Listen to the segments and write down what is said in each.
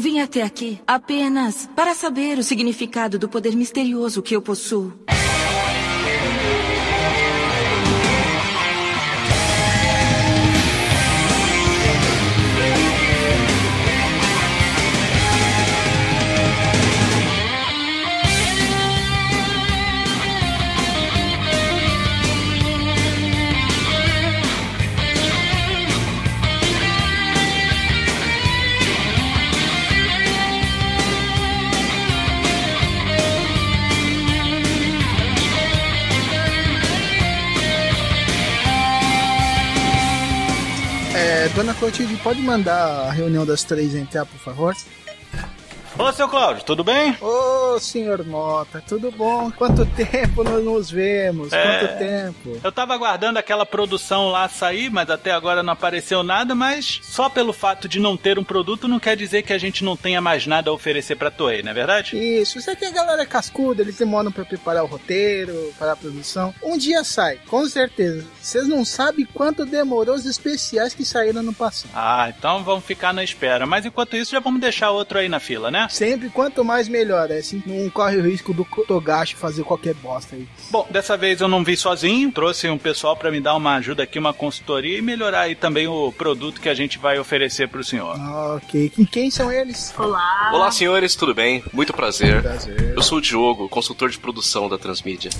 Eu vim até aqui apenas para saber o significado do poder misterioso que eu possuo. Dona Clotilde, pode mandar a reunião das três entrar, por favor? Ô, seu Cláudio, tudo bem? Ô, senhor Mota, tudo bom? Quanto tempo nós nos vemos? É. Quanto tempo? Eu tava aguardando aquela produção lá sair, mas até agora não apareceu nada, mas só pelo fato de não ter um produto não quer dizer que a gente não tenha mais nada a oferecer pra Toei, não é verdade? Isso, isso aqui a galera é cascuda, eles demoram pra preparar o roteiro, para a produção. Um dia sai, com certeza. Vocês não sabem quanto demorou os especiais que saíram no passado. Ah, então vamos ficar na espera. Mas enquanto isso, já vamos deixar outro aí na fila, né? Sempre quanto mais melhor, é assim, não corre o risco do Togashi fazer qualquer bosta aí. Bom, dessa vez eu não vi sozinho, trouxe um pessoal pra me dar uma ajuda aqui, uma consultoria e melhorar aí também o produto que a gente vai oferecer pro senhor. Ok, e quem são eles? Olá. Olá, senhores, tudo bem? Muito prazer. Prazer. Eu sou o Diogo, consultor de produção da Transmídia.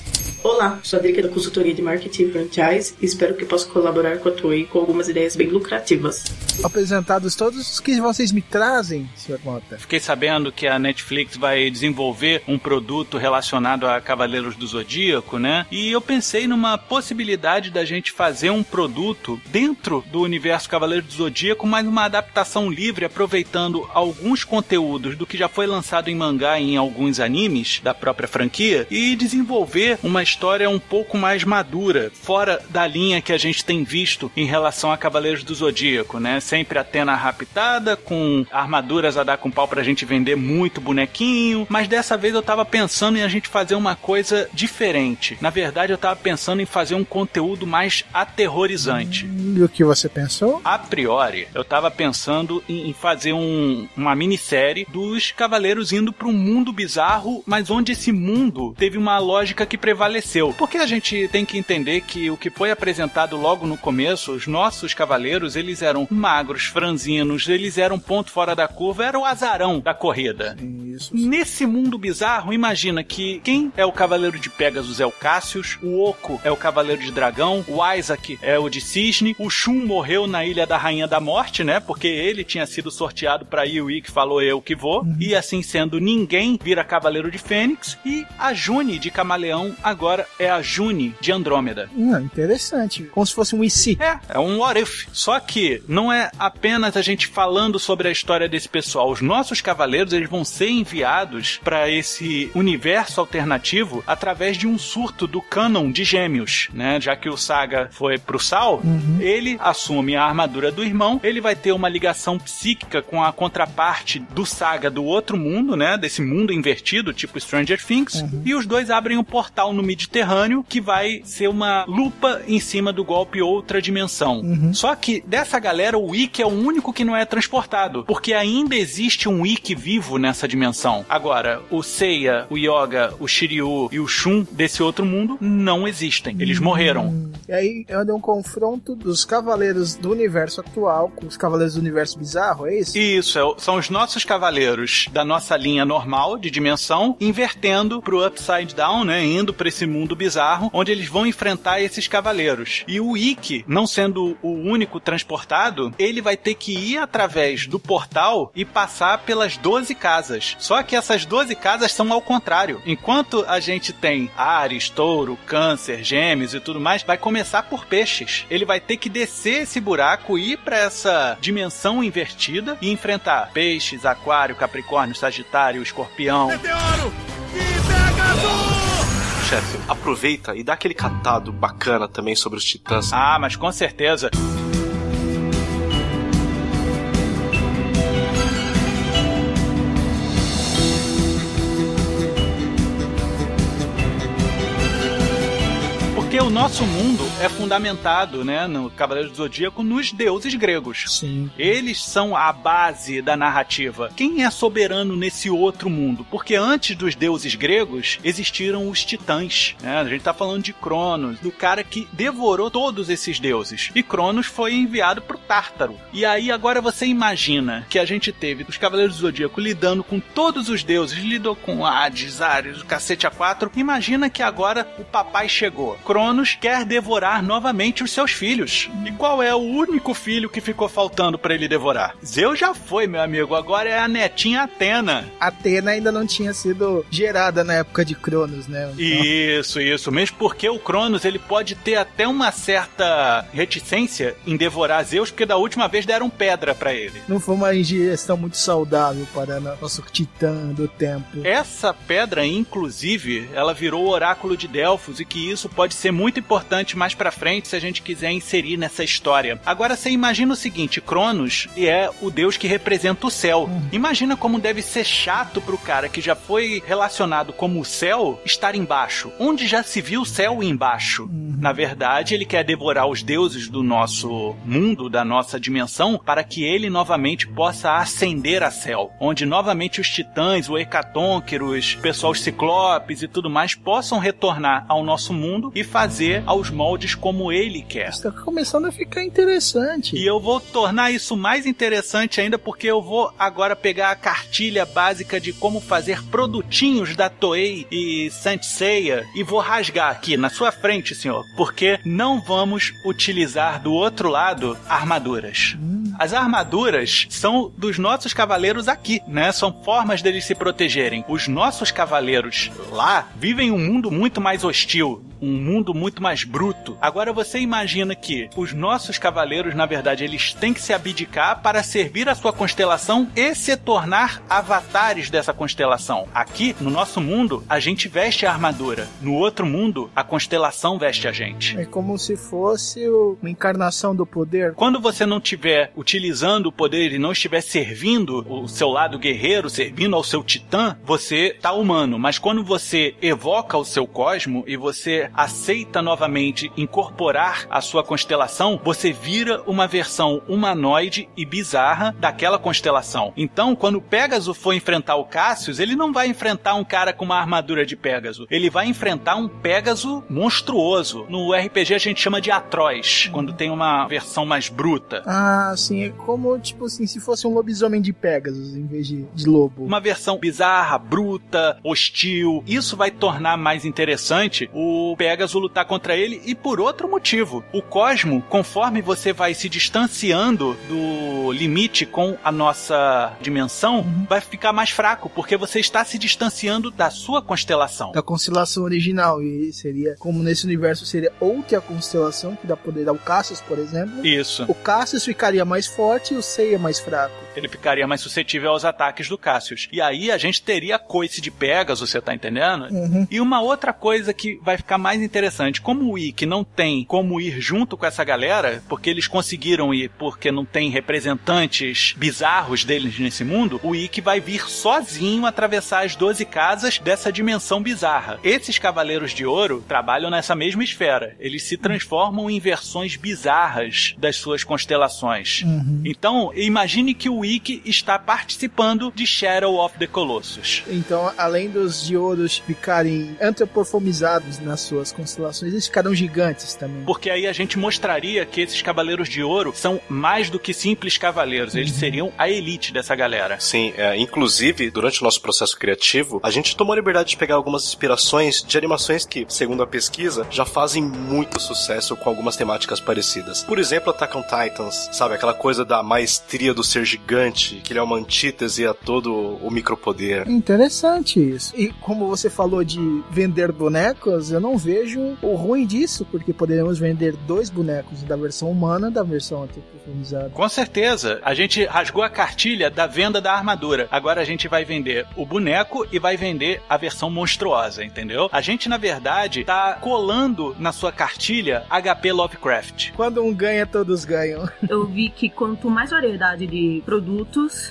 Olá, sou a Drica da consultoria de marketing e franchise e espero que possa colaborar com a Toei com algumas ideias bem lucrativas. Apresentados todos os que vocês me trazem, senhor Mota. Fiquei sabendo que a Netflix vai desenvolver um produto relacionado a Cavaleiros do Zodíaco, né? E eu pensei numa possibilidade da gente fazer um produto dentro do universo Cavaleiros do Zodíaco, mas uma adaptação livre, aproveitando alguns conteúdos do que já foi lançado em mangá e em alguns animes da própria franquia e desenvolver uma história um pouco mais madura, fora da linha que a gente tem visto em relação a Cavaleiros do Zodíaco, né? Sempre Atena raptada, com armaduras a dar com pau pra gente vender muito bonequinho, mas dessa vez eu tava pensando em a gente fazer uma coisa diferente. Na verdade, eu tava pensando em fazer um conteúdo mais aterrorizante. E o que você pensou? A priori, eu tava pensando em em fazer um- uma minissérie dos cavaleiros indo para um mundo bizarro, mas onde esse mundo teve uma lógica que prevaleceu. Porque a gente tem que entender que o que foi apresentado logo no começo, os nossos cavaleiros, eles eram magros, franzinos, eles eram ponto fora da curva, era o azarão da corrida. Isso. Nesse mundo bizarro, imagina que quem é o Cavaleiro de Pegasus é o Cassius, o Oco é o Cavaleiro de Dragão, o Isaac é o de Cisne, o Shun morreu na Ilha da Rainha da Morte, né? Porque ele tinha sido sorteado pra Yui que falou eu que vou, e assim sendo, ninguém vira Cavaleiro de Fênix, e a June de Camaleão agora é a June de Andrômeda. Hum, interessante. Como se fosse um IC. É, é um what if. Só que não é apenas a gente falando sobre a história desse pessoal. Os nossos cavaleiros, eles vão ser enviados para esse universo alternativo através de um surto do canon de gêmeos, né? Já que o Saga foi pro Sal, ele assume a armadura do irmão, ele vai ter uma ligação psíquica com a contraparte do Saga do outro mundo, né? Desse mundo invertido, tipo Stranger Things, e os dois abrem um portal no Mediterrâneo que vai ser uma lupa em cima do golpe outra dimensão. Só que dessa galera, o Ikki é o único que não é transportado, porque ainda existe um Ikki vivo nessa dimensão. Agora, o Seiya, o Yoga, o Shiryu e o Shun desse outro mundo não existem. Eles morreram. E aí é onde é um confronto dos cavaleiros do universo atual com os cavaleiros do universo bizarro, é isso? Isso, é são os nossos cavaleiros da nossa linha normal de dimensão, invertendo pro Upside Down, né? Indo pra esse mundo bizarro, onde eles vão enfrentar esses cavaleiros. E o Ikki, não sendo o único transportado, ele vai ter que ir através do portal e passar pelas 12 casas. Só que essas 12 casas são ao contrário. Enquanto a gente tem Ares, Touro, Câncer, Gêmeos e tudo mais, vai começar por peixes. Ele vai ter que descer esse buraco, ir para essa dimensão invertida e enfrentar peixes, aquário, capricórnio, sagitário, escorpião. Meteoro! E Pegasus! Chefe, aproveita e dá aquele catado bacana também sobre os titãs. Ah, mas com certeza. Porque o nosso mundo é fundamentado, né, no Cavaleiro do Zodíaco, nos deuses gregos. Sim. Eles são a base da narrativa. Quem é soberano nesse outro mundo? Porque antes dos deuses gregos existiram os titãs. Né? A gente tá falando de Cronos, do cara que devorou todos esses deuses. E Cronos foi enviado pro Tártaro. E aí agora você imagina que a gente teve os Cavaleiros do Zodíaco lidando com todos os deuses, lidou com Hades, Ares, o cacete a quatro. Imagina que agora o papai chegou. Cronos quer devorar novamente os seus filhos. E qual é o único filho que ficou faltando para ele devorar? Zeus já foi, meu amigo. Agora é a netinha Atena. Atena ainda não tinha sido gerada na época de Cronos, né? Então, Isso, isso. Mesmo porque o Cronos ele pode ter até uma certa reticência em devorar Zeus, porque da última vez deram pedra para ele. Não foi uma ingestão muito saudável para nosso titã do tempo. Essa pedra, inclusive, ela virou o oráculo de Delfos e que isso pode ser muito importante mais pra frente se a gente quiser inserir nessa história. Agora você imagina o seguinte, Cronos é o deus que representa o céu. Imagina como deve ser chato pro cara que já foi relacionado como o céu estar embaixo. Onde já se viu o céu embaixo? Na verdade, ele quer devorar os deuses do nosso mundo, da nossa dimensão, para que ele novamente possa ascender a céu, onde novamente os titãs, o Hecatonqueros, o pessoal os ciclopes e tudo mais possam retornar ao nosso mundo e fazer aos moldes como ele quer. Está começando a ficar interessante. E eu vou tornar isso mais interessante ainda porque eu vou agora pegar a cartilha básica de como fazer produtinhos da Toei e Saint Seiya e vou rasgar aqui na sua frente, senhor, porque não vamos utilizar do outro lado armaduras. As armaduras são dos nossos cavaleiros aqui, né? São formas deles se protegerem. Os nossos cavaleiros lá vivem um mundo muito mais hostil, um mundo muito mais bruto. Agora você imagina que os nossos cavaleiros, na verdade, eles têm que se abdicar para servir a sua constelação e se tornar avatares dessa constelação. Aqui, no nosso mundo, a gente veste a armadura. No outro mundo, a constelação veste a gente. É como se fosse uma encarnação do poder. Quando você não estiver utilizando o poder e não estiver servindo o seu lado guerreiro, servindo ao seu titã, você tá humano. Mas quando você evoca o seu cosmo e você aceita novamente incorporar a sua constelação, você vira uma versão humanoide e bizarra daquela constelação. Então, quando o Pégaso for enfrentar o Cassius, ele não vai enfrentar um cara com uma armadura de Pégaso. Ele vai enfrentar um Pégaso monstruoso. No RPG a gente chama de Atroz, quando tem uma versão mais bruta. Ah, sim, é como, tipo assim, se fosse um lobisomem de Pegasus em vez de, de lobo. Uma versão bizarra, bruta, hostil. Isso vai tornar mais interessante o Pegasus lutar contra ele e por outro motivo. O Cosmo, conforme você vai se distanciando do limite com a nossa dimensão, vai ficar mais fraco, porque você está se distanciando da sua constelação. Da constelação original. E seria, como nesse universo, seria outra constelação que dá poder ao Cassius, por exemplo. Isso. O Cassius ficaria mais forte e o Seiya mais fraco. Ele ficaria mais suscetível aos ataques do Cassius. E aí a gente teria a coice de Pegasus, você tá entendendo? Uhum. E uma outra coisa que vai ficar mais interessante, como o Ikki não tem como ir junto com essa galera, porque eles conseguiram ir porque não tem representantes bizarros deles nesse mundo, o Ikki vai vir sozinho atravessar as 12 casas dessa dimensão bizarra. Esses Cavaleiros de Ouro trabalham nessa mesma esfera. Eles se transformam em versões bizarras das suas constelações. Então, imagine que o Wiki está participando de Shadow of the Colossus. Então, além dos Dioros ficarem antropomorfizados nas suas constelações, eles ficarão gigantes também. Porque aí a gente mostraria que esses Cavaleiros de Ouro são mais do que simples cavaleiros, eles seriam a elite dessa galera. Sim, é, inclusive, durante o nosso processo criativo, a gente tomou a liberdade de pegar algumas inspirações de animações que, segundo a pesquisa, já fazem muito sucesso com algumas temáticas parecidas. Por exemplo, Attack on Titans, sabe? Aquela coisa da maestria do ser gigante, que ele é uma antítese a todo o micropoder. Interessante isso. E como você falou de vender bonecos, eu não vejo o ruim disso, porque poderíamos vender dois bonecos da versão humana e da versão antropomorfizada. Com certeza. A gente rasgou a cartilha da venda da armadura. Agora a gente vai vender o boneco e vai vender a versão monstruosa, entendeu? A gente, na verdade, tá colando na sua cartilha HP Lovecraft. Quando um ganha, todos ganham. Eu vi que quanto mais variedade de produtos,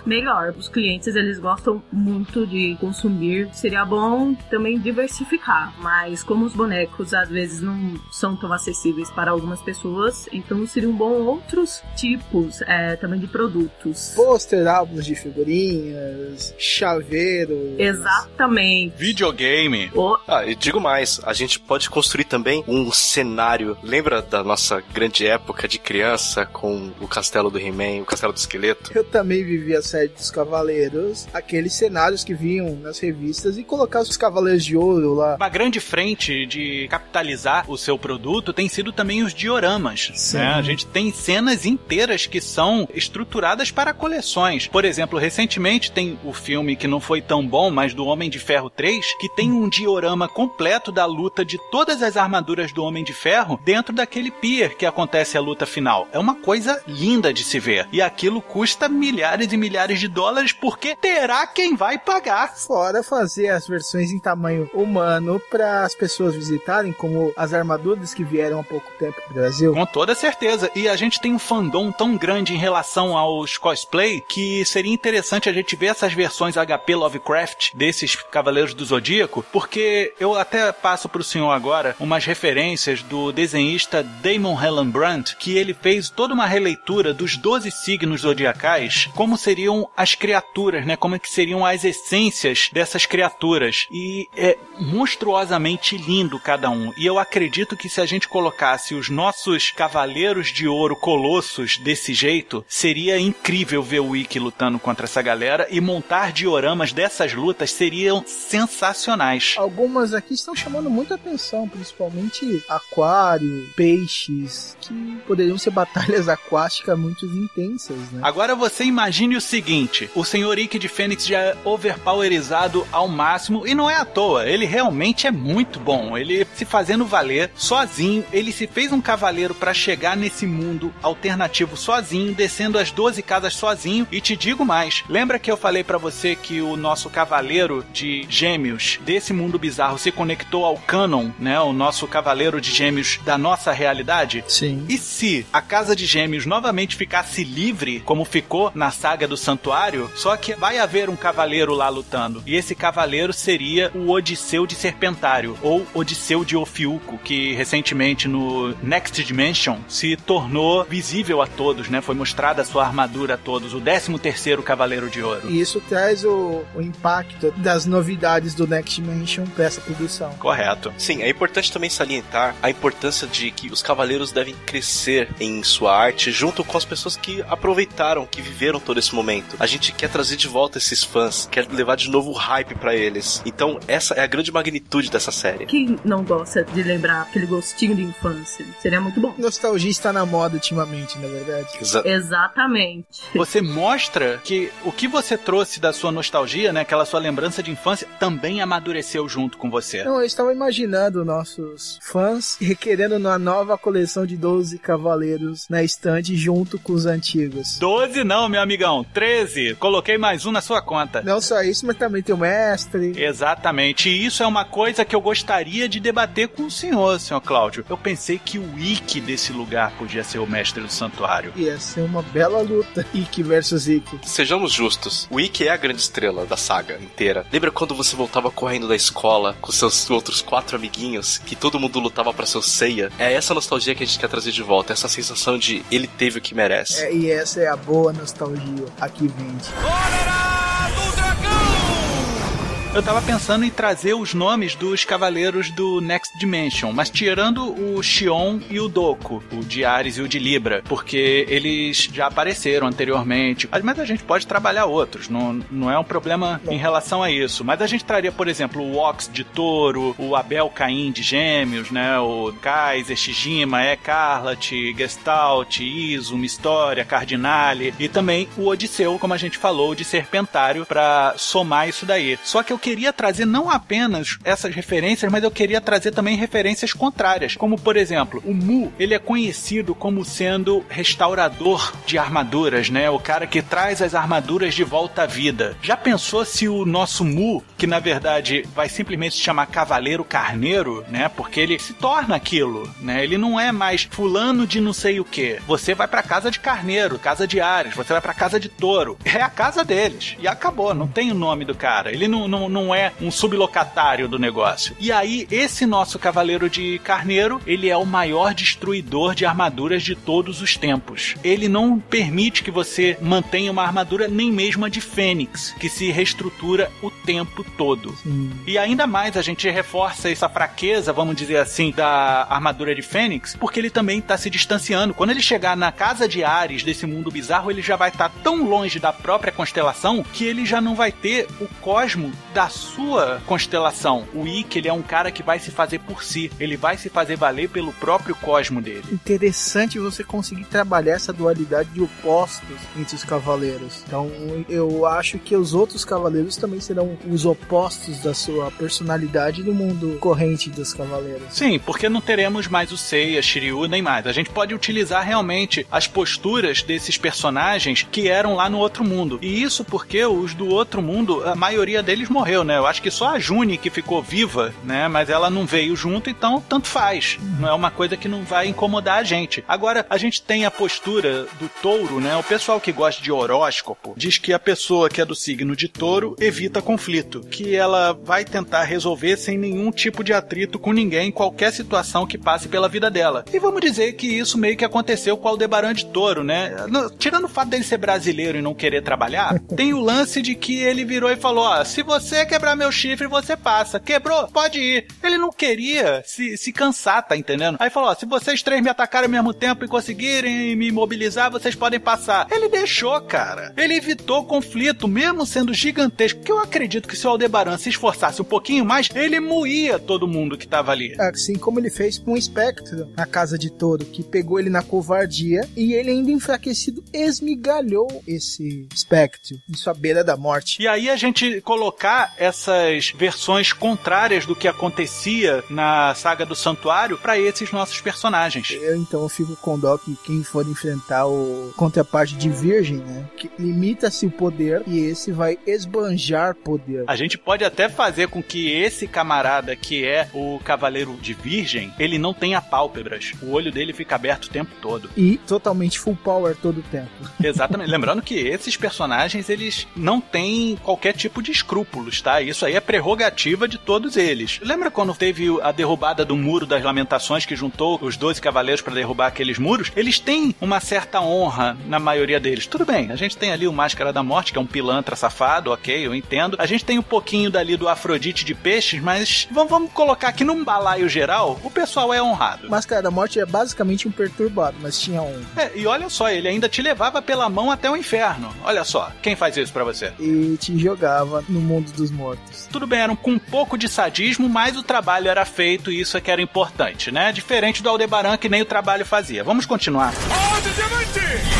melhor. Os clientes, eles gostam muito de consumir. Seria bom também diversificar, mas como os bonecos às vezes não são tão acessíveis para algumas pessoas, então seriam bom outros tipos é, também de produtos. Pôster, álbuns de figurinhas, chaveiro. Exatamente. Videogame. O- Ah, e digo mais, a gente pode construir também um cenário. Lembra da nossa grande época de criança com o castelo do He-Man, o castelo do esqueleto? Eu também vivi a série dos Cavaleiros, aqueles cenários que vinham nas revistas e colocar os Cavaleiros de Ouro lá. Uma grande frente de capitalizar o seu produto tem sido também os dioramas. Né? A gente tem cenas inteiras que são estruturadas para coleções. Por exemplo, recentemente tem o filme que não foi tão bom, mas do Homem de Ferro 3, que tem um diorama completo da luta de todas as armaduras do Homem de Ferro dentro daquele pier que acontece a luta final. É uma coisa linda de se ver. E aquilo custa milhares e milhares de dólares porque terá quem vai pagar. Fora fazer as versões em tamanho humano para as pessoas visitarem, como as armaduras que vieram há pouco tempo pro Brasil. Com toda certeza. E a gente tem um fandom tão grande em relação aos cosplay que seria interessante a gente ver essas versões HP Lovecraft desses Cavaleiros do Zodíaco, porque eu até passo pro senhor agora umas referências do desenhista Damon Hellenbrand, que ele fez toda uma releitura dos 12 signos zodiacais, como seriam as criaturas, né? Como é que seriam as essências dessas criaturas. E é monstruosamente lindo cada um. E eu acredito que se a gente colocasse os nossos cavaleiros de ouro colossos desse jeito, seria incrível ver o Wiki lutando contra essa galera e montar dioramas dessas lutas seriam sensacionais. Algumas aqui estão chamando muita atenção, principalmente aquário, peixes, que poderiam ser batalhas aquáticas muito intensas, né? Agora você imagine o seguinte: o senhor Ike de Fênix já é overpowerizado ao máximo e não é à toa, ele realmente é muito bom. Ele se fazendo valer sozinho, ele se fez um cavaleiro para chegar nesse mundo alternativo sozinho, descendo as 12 casas sozinho. E te digo mais: lembra que eu falei para você que o nosso cavaleiro de gêmeos desse mundo bizarro se conectou ao canon, né? O nosso cavaleiro de gêmeos da nossa realidade? Sim. E se a Casa de Gêmeos novamente ficasse livre, como ficou na saga do Santuário, só que vai haver um cavaleiro lá lutando. E esse cavaleiro seria o Odisseu de Serpentário, ou Odisseu de Ofiuco, que recentemente no Next Dimension se tornou visível a todos, né? Foi mostrada a sua armadura a todos, o 13 terceiro Cavaleiro de Ouro. E isso traz o, o impacto das novidades do Next Dimension pra essa produção. Correto. Sim, é importante também salientar a importância de que os cavaleiros devem crescer em sua arte junto com as pessoas que aproveitaram, que viveram todo esse momento. A gente quer trazer de volta esses fãs, quer levar de novo o hype pra eles. Então, essa é a grande magnitude dessa série. Quem não gosta de lembrar aquele gostinho de infância? Seria muito bom. Nostalgia está na moda ultimamente, na verdade. Exa- Exatamente. Você mostra que o que você trouxe da sua nostalgia, né, aquela sua lembrança de infância, também amadureceu junto com você. Não, eu estava imaginando nossos fãs requerendo uma nova coleção de 12 cavaleiros na estante junto com os antigos. 12 não, meu amigão. 13. Coloquei mais um na sua conta. Não só isso, mas também tem o mestre. Exatamente. E isso é uma coisa que eu gostaria de debater com o senhor, senhor Cláudio. Eu pensei que o Wiki desse lugar podia ser o mestre do santuário. Ia ser uma bela luta. Ikki versus Ikki. Sejamos justos, o Ikki é a grande estrela da saga inteira. Lembra quando você voltava correndo da escola com seus outros quatro amiguinhos, que todo mundo lutava pra seu ceia? É essa nostalgia que a gente quer trazer de volta, essa sensação de ele teve o que merece. É, e essa é a boa nostalgia. Nostalgia aqui vende. Eu tava pensando em trazer os nomes dos cavaleiros do Next Dimension, mas tirando o Xion e o Doku, o de Ares e o de Libra, porque eles já apareceram anteriormente. Mas a gente pode trabalhar outros, não, não é um problema em relação a isso. Mas a gente traria, por exemplo, o Ox de Touro, o Abel Caim de Gêmeos, né? O Kaiser, Shijima, Ecarlat, Gestalt, Izuma, História, Cardinale e também o Odisseu, como a gente falou, de Serpentário, para somar isso daí. Só que eu queria trazer não apenas essas referências, mas eu queria trazer também referências contrárias, como por exemplo, o Mu, ele é conhecido como sendo restaurador de armaduras, né? O cara que traz as armaduras de volta à vida. Já pensou se o nosso Mu, que na verdade vai simplesmente se chamar Cavaleiro Carneiro, né? Porque ele se torna aquilo, né? Ele não é mais fulano de não sei o que. Você vai para casa de Carneiro, casa de Ares, você vai para casa de Touro. É a casa deles. E acabou, não tem o nome do cara. Ele não, não, não é um sublocatário do negócio. E aí, esse nosso Cavaleiro de Carneiro, ele é o maior destruidor de armaduras de todos os tempos. Ele não permite que você mantenha uma armadura nem mesmo a de Fênix, que se reestrutura o tempo todo. Sim. E ainda mais a gente reforça essa fraqueza, vamos dizer assim, da armadura de Fênix, porque ele também está se distanciando. Quando ele chegar na casa de Ares desse mundo bizarro, ele já vai estar tão longe da própria constelação que ele já não vai ter o cosmo da sua constelação. O Ikki, ele é um cara que vai se fazer por si. Ele vai se fazer valer pelo próprio cosmo dele. Interessante você conseguir trabalhar essa dualidade de opostos entre os cavaleiros. Então, eu acho que os outros cavaleiros também serão os opostos da sua personalidade no mundo corrente dos cavaleiros. Sim, porque não teremos mais o Seiya, Shiryu, nem mais. A gente pode utilizar realmente as posturas desses personagens que eram lá no outro mundo. E isso porque os do outro mundo, a maioria deles morreu, né? Eu acho que só a Juni que ficou viva, né? Mas ela não veio junto, então tanto faz. Não é uma coisa que não vai incomodar a gente. Agora, a gente tem a postura do touro, né? O pessoal que gosta de horóscopo diz que a pessoa que é do signo de touro evita conflito, que ela vai tentar resolver sem nenhum tipo de atrito com ninguém, qualquer situação que passe pela vida dela. E vamos dizer que isso meio que aconteceu com o Aldebaran de Touro, né? Tirando o fato dele ser brasileiro e não querer trabalhar, tem o lance de que ele virou e falou: ó, se você quebrar meu chifre, você passa. Quebrou? Pode ir. Ele não queria se, se cansar, tá entendendo? Aí falou: ó, se vocês três me atacarem ao mesmo tempo e conseguirem me imobilizar, vocês podem passar. Ele deixou, cara. Ele evitou conflito, mesmo sendo gigantesco. Porque eu acredito que se o Aldebaran se esforçasse um pouquinho mais, ele moía todo mundo que tava ali. Assim como ele fez com o Spectre na casa de Toro, que pegou ele na covardia e ele ainda enfraquecido esmigalhou esse Spectre em sua beira da morte. E aí a gente colocar essas versões contrárias do que acontecia na saga do Santuário pra esses nossos personagens. Eu então fico com dó que quem for enfrentar o contraparte de Virgem, né? Que limita-se o poder e esse vai esbanjar poder. A gente pode até fazer com que esse camarada que é o Cavaleiro de Virgem, ele não tenha pálpebras. O olho dele fica aberto o tempo todo. E totalmente full power todo o tempo. Exatamente. Lembrando que esses personagens, eles não têm qualquer tipo de escrúpulos, tá? Isso aí é prerrogativa de todos eles. Lembra quando teve a derrubada do Muro das Lamentações, que juntou os 12 cavaleiros para derrubar aqueles muros? Eles têm uma certa honra na maioria deles. Tudo bem, a gente tem ali o Máscara da Morte, que é um pilantra safado, ok, eu entendo. A gente tem um pouquinho dali do Afrodite de Peixes, mas vamos, vamos colocar aqui num balaio geral, o pessoal é honrado. Máscara da Morte é basicamente um perturbado, mas tinha um. É, e olha só, ele ainda te levava pela mão até o inferno. Olha só, quem faz isso pra você? E te jogava no mundo dos mortos. Tudo bem, era um, com um pouco de sadismo, mas o trabalho era feito e isso é que era importante, né? Diferente do Aldebaran, que nem o trabalho fazia. Vamos continuar. Ordem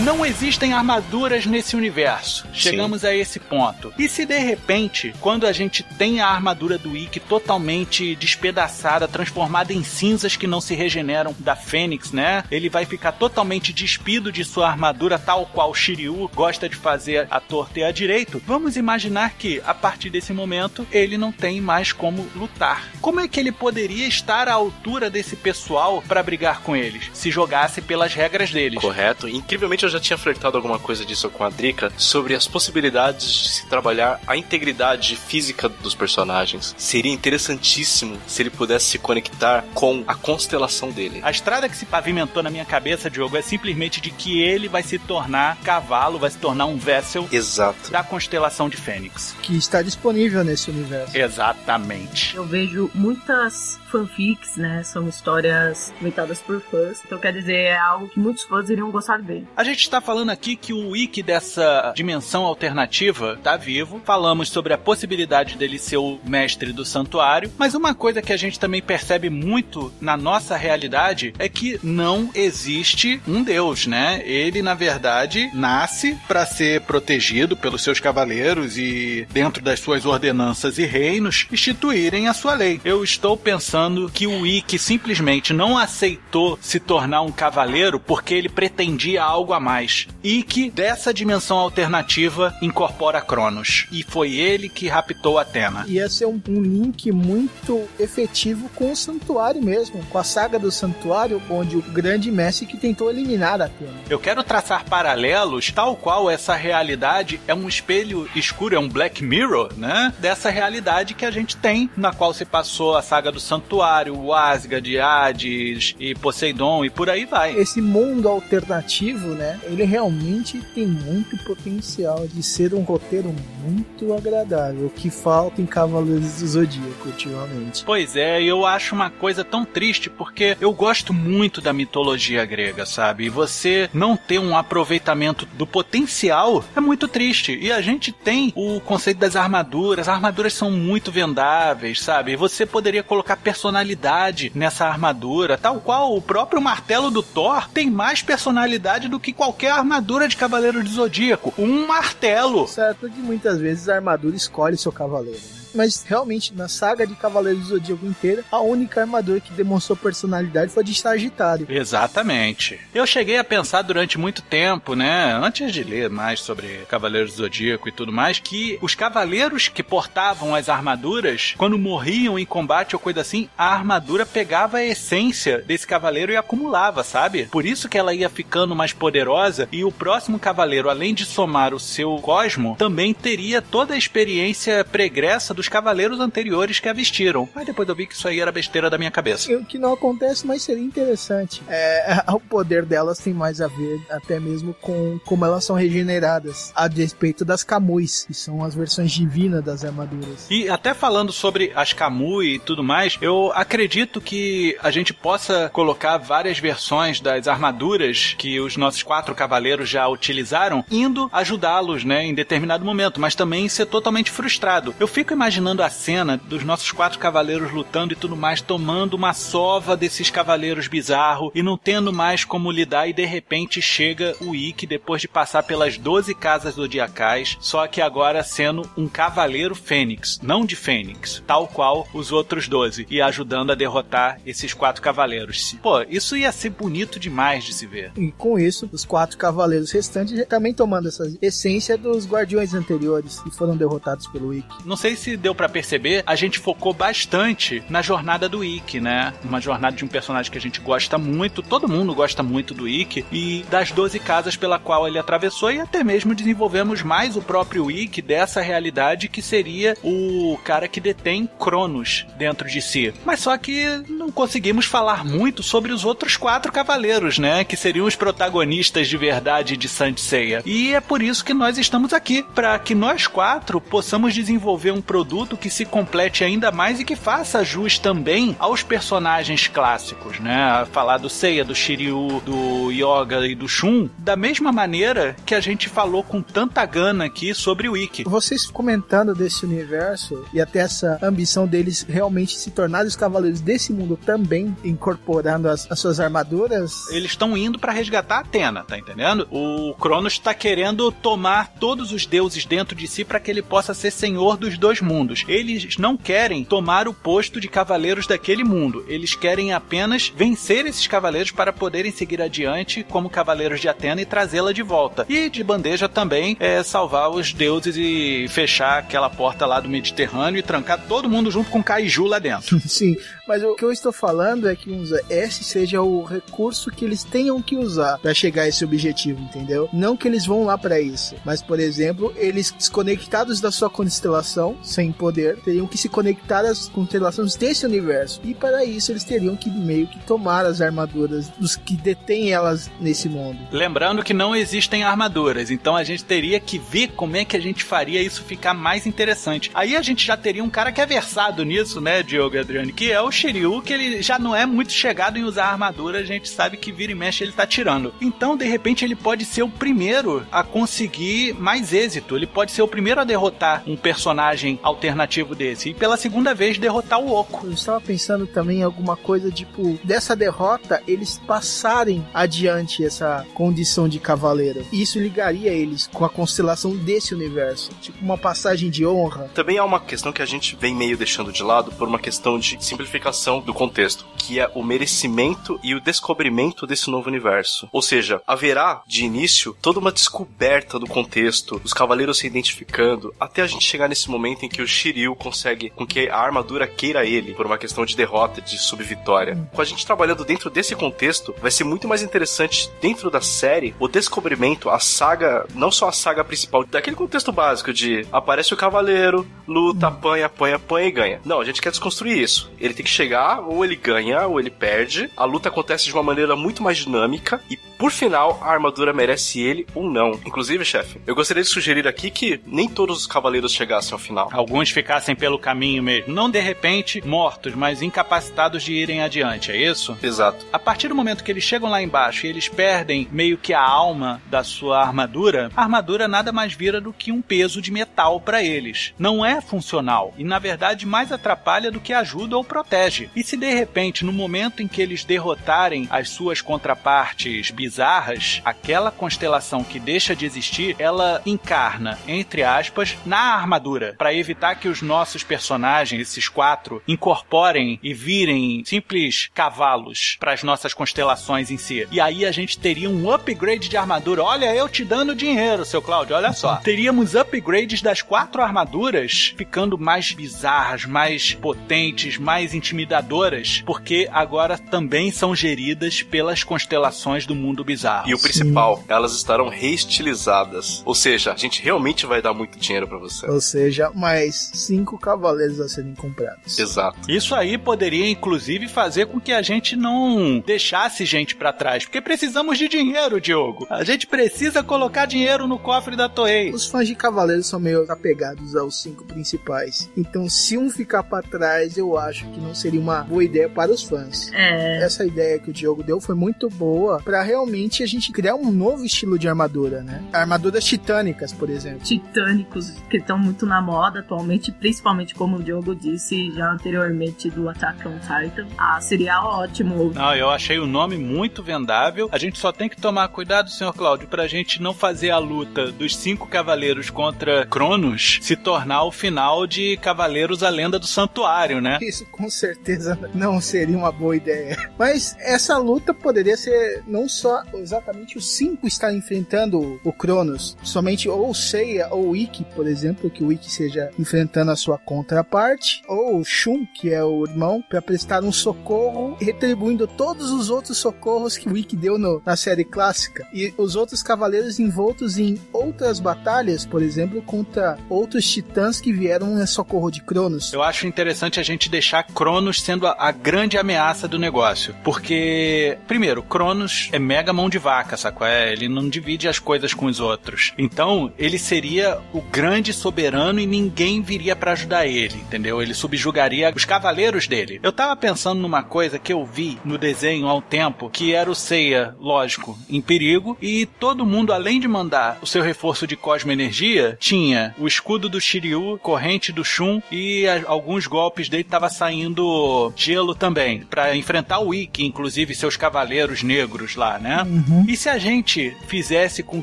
Não existem armaduras nesse universo. Chegamos a esse ponto. E se de repente, quando a gente tem a armadura do Ikki totalmente despedaçada, transformada em cinzas que não se regeneram da Fênix, né? Ele vai ficar totalmente despido de sua armadura, tal qual Shiryu gosta de fazer a torta e a direito. Vamos imaginar que, a partir desse momento, ele não tem mais como lutar. Como é que ele poderia estar à altura desse pessoal para brigar com eles? Se jogasse pelas regras deles. Correto. Incrivelmente eu já tinha flertado alguma coisa disso com a Drica sobre as possibilidades de se trabalhar a integridade física dos personagens. Seria interessantíssimo se ele pudesse se conectar com a constelação dele. A estrada que se pavimentou na minha cabeça, Diogo, é simplesmente de que ele vai se tornar cavalo, vai se tornar um vessel Exato. da constelação de Fênix. Que está disponível nesse universo. Exatamente. Eu vejo muitas fanfics, né? São histórias inventadas por fãs. Então quer dizer, é algo que muitos fãs iriam gostar de ver. A gente está falando aqui que o wiki dessa dimensão alternativa tá vivo. Falamos sobre a possibilidade dele ser o mestre do santuário, mas uma coisa que a gente também percebe muito na nossa realidade é que não existe um deus, né? Ele na verdade nasce para ser protegido pelos seus cavaleiros e dentro das suas ordenanças e reinos instituírem a sua lei. Eu estou pensando que o Ikki simplesmente não aceitou se tornar um cavaleiro porque ele pretendia algo a mais. Ikki, dessa dimensão alternativa, incorpora Cronos. E foi ele que raptou Atena. Ia ser um, um link muito efetivo com o santuário mesmo, com a saga do santuário, onde o grande mestre que tentou eliminar Atena. Eu quero traçar paralelos, tal qual essa realidade é um espelho escuro, é um Black Mirror, né? Dessa realidade que a gente tem, na qual se passou a saga do santuário, o Asgard, Hades e Poseidon e por aí vai. Esse mundo alternativo, né? Ele realmente tem muito potencial de ser um roteiro muito agradável, que falta em Cavaleiros do Zodíaco ultimamente. Pois é, eu acho uma coisa tão triste porque eu gosto muito da mitologia grega, sabe? E você não ter um aproveitamento do potencial é muito triste. E a gente tem o conceito das armaduras, as armaduras são muito vendáveis, sabe? E você poderia colocar personalidade nessa armadura, tal qual o próprio martelo do Thor tem mais personalidade do que qualquer armadura de Cavaleiro de Zodíaco. Um martelo. Certo que muitas vezes a armadura escolhe seu cavaleiro, né? Mas realmente, na saga de Cavaleiros do Zodíaco inteira, a única armadura que demonstrou personalidade foi de Sagitário. Exatamente. Eu cheguei a pensar durante muito tempo, né, antes de ler mais sobre Cavaleiros do Zodíaco e tudo mais, que os cavaleiros que portavam as armaduras, quando morriam em combate ou coisa assim, a armadura pegava a essência desse cavaleiro e acumulava, sabe? Por isso que ela ia ficando mais poderosa e o próximo cavaleiro, além de somar o seu cosmo, também teria toda a experiência pregressa dos cavaleiros anteriores que a vestiram. Mas depois eu vi que isso aí era besteira da minha cabeça. O que não acontece, mas seria interessante. É, o poder delas tem mais a ver até mesmo com como elas são regeneradas, a respeito das Camuis, que são as versões divinas das armaduras. E até falando sobre as Kamui e tudo mais, eu acredito que a gente possa colocar várias versões das armaduras que os nossos quatro cavaleiros já utilizaram, indo ajudá-los, né, em determinado momento, mas também ser totalmente frustrado. Eu fico imaginando a cena dos nossos quatro cavaleiros lutando e tudo mais, tomando uma sova desses cavaleiros bizarros e não tendo mais como lidar, e de repente chega o Ikki depois de passar pelas 12 casas zodiacais, só que agora sendo um cavaleiro fênix, não de fênix, tal qual os outros 12, e ajudando a derrotar esses quatro cavaleiros. Pô, isso ia ser bonito demais de se ver. E com isso, os quatro cavaleiros restantes também tomando essa essência dos guardiões anteriores que foram derrotados pelo Ikki. Não sei se deu para perceber, a gente focou bastante na jornada do Ikki, né? Uma jornada de um personagem que a gente gosta muito, todo mundo gosta muito do Ikki, e das 12 casas pela qual ele atravessou, e até mesmo desenvolvemos mais o próprio Ikki dessa realidade que seria o cara que detém Cronos dentro de si. Mas só que não conseguimos falar muito sobre os outros quatro cavaleiros, né? Que seriam os protagonistas de verdade de Saint Seiya. E é por isso que nós estamos aqui, para que nós quatro possamos desenvolver um produto que se complete ainda mais e que faça jus também aos personagens clássicos, né? Falar do Seiya, do Shiryu, do Yoga e do Shun, da mesma maneira que a gente falou com tanta gana aqui sobre o Ikki. Vocês comentando desse universo e até essa ambição deles realmente se tornarem os cavaleiros desse mundo também, incorporando as, as suas armaduras. Eles estão indo para resgatar Atena, tá entendendo? O Cronos está querendo tomar todos os deuses dentro de si para que ele possa ser senhor dos dois mundos mundos. Eles não querem tomar o posto de cavaleiros daquele mundo. Eles querem apenas vencer esses cavaleiros para poderem seguir adiante como cavaleiros de Atena e trazê-la de volta. E de bandeja também é salvar os deuses e fechar aquela porta lá do Mediterrâneo e trancar todo mundo junto com Kaiju lá dentro. Sim, mas o que eu estou falando é que esse seja o recurso que eles tenham que usar para chegar a esse objetivo, entendeu? Não que eles vão lá para isso, mas por exemplo, eles desconectados da sua constelação, sem poder, teriam que se conectar às constelações desse universo. E para isso eles teriam que meio que tomar as armaduras dos que detêm elas nesse mundo. Lembrando que não existem armaduras, então a gente teria que ver como é que a gente faria isso ficar mais interessante. Aí a gente já teria um cara que é versado nisso, né, Diogo Adriano, que é o Shiryu, que ele já não é muito chegado em usar armadura, a gente sabe que vira e mexe ele tá tirando. Então, de repente, ele pode ser o primeiro a conseguir mais êxito. Ele pode ser o primeiro a derrotar um personagem alternativo desse. E pela segunda vez derrotar o Oco. Eu estava pensando também em alguma coisa tipo dessa derrota eles passarem adiante essa condição de cavaleiro. E isso ligaria eles com a constelação desse universo, tipo uma passagem de honra. Também há uma questão que a gente vem meio deixando de lado por uma questão de simplificação do contexto, que é o merecimento e o descobrimento desse novo universo. Ou seja, haverá de início toda uma descoberta do contexto, os cavaleiros se identificando, até a gente chegar nesse momento em que o Shiryu consegue com que a armadura queira ele, por uma questão de derrota, de subvitória. Com a gente trabalhando dentro desse contexto, vai ser muito mais interessante dentro da série o descobrimento, a saga, não só a saga principal, daquele contexto básico de aparece o cavaleiro, luta, apanha, apanha, apanha e ganha. Não, a gente quer desconstruir isso. Ele tem que chegar, ou ele ganha, ou ele perde. A luta acontece de uma maneira muito mais dinâmica e por final, a armadura merece ele ou não. Inclusive, chefe, eu gostaria de sugerir aqui que nem todos os cavaleiros chegassem ao final. Alguns ficassem pelo caminho mesmo. Não de repente mortos, mas incapacitados de irem adiante, é isso? Exato. A partir do momento que eles chegam lá embaixo e eles perdem meio que a alma da sua armadura, a armadura nada mais vira do que um peso de metal para eles. Não é funcional e, na verdade, mais atrapalha do que ajuda ou protege. E se de repente, no momento em que eles derrotarem as suas contrapartes bizarras, aquela constelação que deixa de existir, ela encarna, entre aspas, na armadura, para evitar que os nossos personagens, esses quatro, incorporem e virem simples cavalos para as nossas constelações em si. E aí a gente teria um upgrade de armadura. Olha, eu te dando dinheiro, seu Cláudio, olha só. Teríamos upgrades das quatro armaduras ficando mais bizarras, mais potentes, mais intimidadoras, porque agora também são geridas pelas constelações do mundo bizarro. E o principal, Sim. elas estarão reestilizadas. Ou seja, a gente realmente vai dar muito dinheiro para você. Ou seja, mais cinco cavaleiros a serem comprados. Exato. Isso aí poderia, inclusive, fazer com que a gente não deixasse gente para trás. Porque precisamos de dinheiro, Diogo. A gente precisa colocar dinheiro no cofre da Toei. Os fãs de cavaleiros são meio apegados aos cinco principais. Então, se um ficar para trás, eu acho que não seria uma boa ideia para os fãs. É. Essa ideia que o Diogo deu foi muito boa para realmente a gente criar um novo estilo de armadura, né? Armaduras titânicas, por exemplo. Titânicos que estão muito na moda atualmente, principalmente como o Diogo disse já anteriormente do Attack on Titan. Ah, seria ótimo. Não, eu achei o nome muito vendável. A gente só tem que tomar cuidado, senhor Cláudio, pra gente não fazer a luta dos cinco cavaleiros contra Cronos se tornar o final de Cavaleiros a Lenda do Santuário, né? Isso com certeza não seria uma boa ideia. Mas essa luta poderia ser não só exatamente os cinco estar enfrentando o Cronos, somente ou Seiya ou o Ikki, por exemplo, que o Ikki seja enfrentando a sua contraparte, ou Shun, que é o irmão, para prestar um socorro, retribuindo todos os outros socorros que o Ikki deu no, na série clássica. E os outros cavaleiros envoltos em outras batalhas, por exemplo, contra outros titãs que vieram em socorro de Cronos. Eu acho interessante a gente deixar Cronos sendo a, a grande ameaça do negócio. Porque, primeiro, Cronos é mega mão de vaca, sacou? É, ele não divide as coisas com os outros. Então, ele seria o grande soberano e ninguém viria para ajudar ele, entendeu? Ele subjugaria os cavaleiros dele. Eu tava pensando numa coisa que eu vi no desenho há um tempo, que era o Seiya, lógico, em perigo, e todo mundo, além de mandar o seu reforço de Cosmo Energia, tinha o escudo do Shiryu, corrente do Shun e a, alguns golpes dele tava saindo gelo também, para enfrentar o Ikki, inclusive seus cavaleiros negros lá, né? Uhum. E se a gente fizesse com